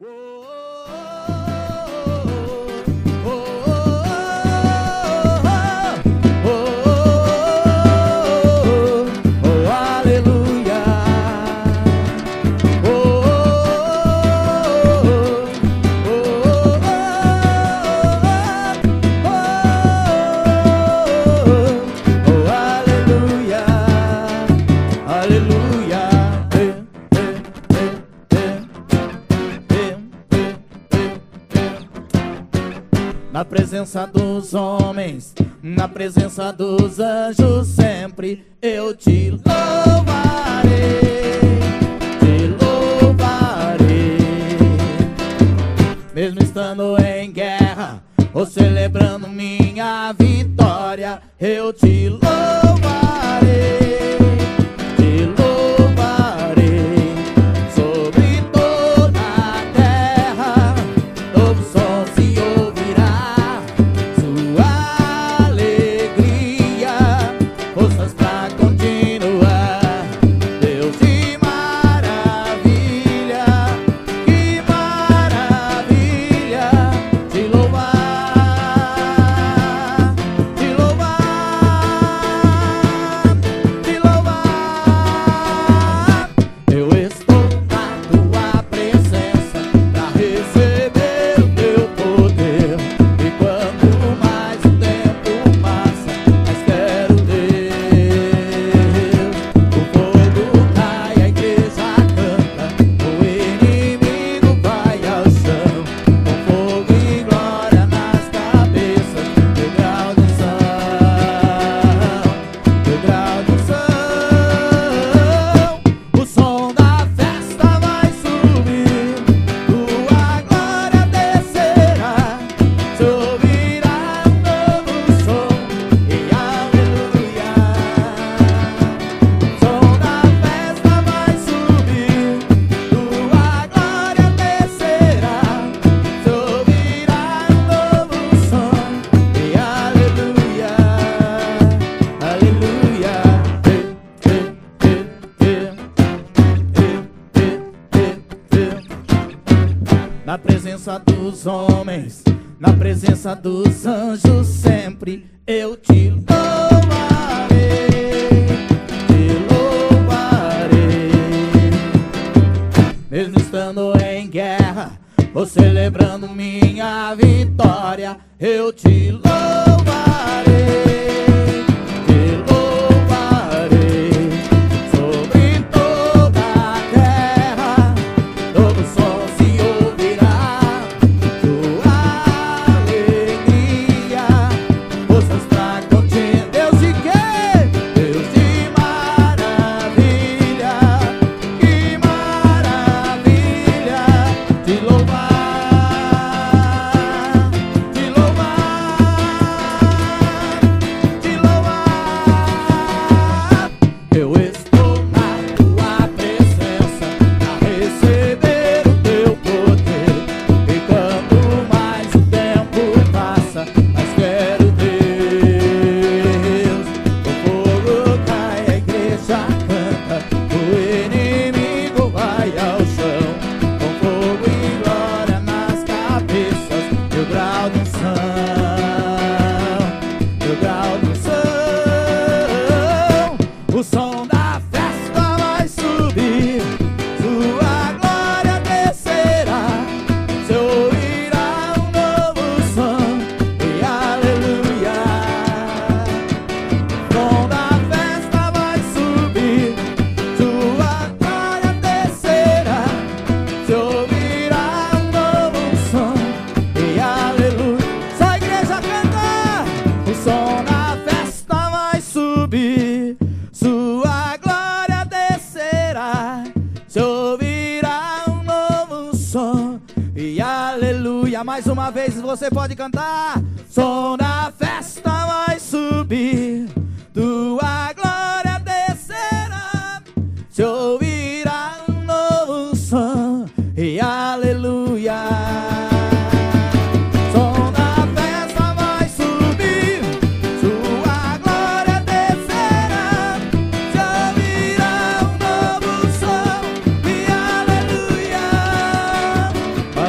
Whoa. Na presença dos homens, na presença dos anjos, sempre eu te louvarei, te louvarei. Mesmo estando em guerra, ou celebrando minha vitória, eu te louvarei. te louvar. Dos anjos sempre eu te louvarei, te louvarei. Mesmo estando em guerra, ou celebrando minha vitória, eu te louvarei. E aleluia.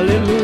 Hallelujah.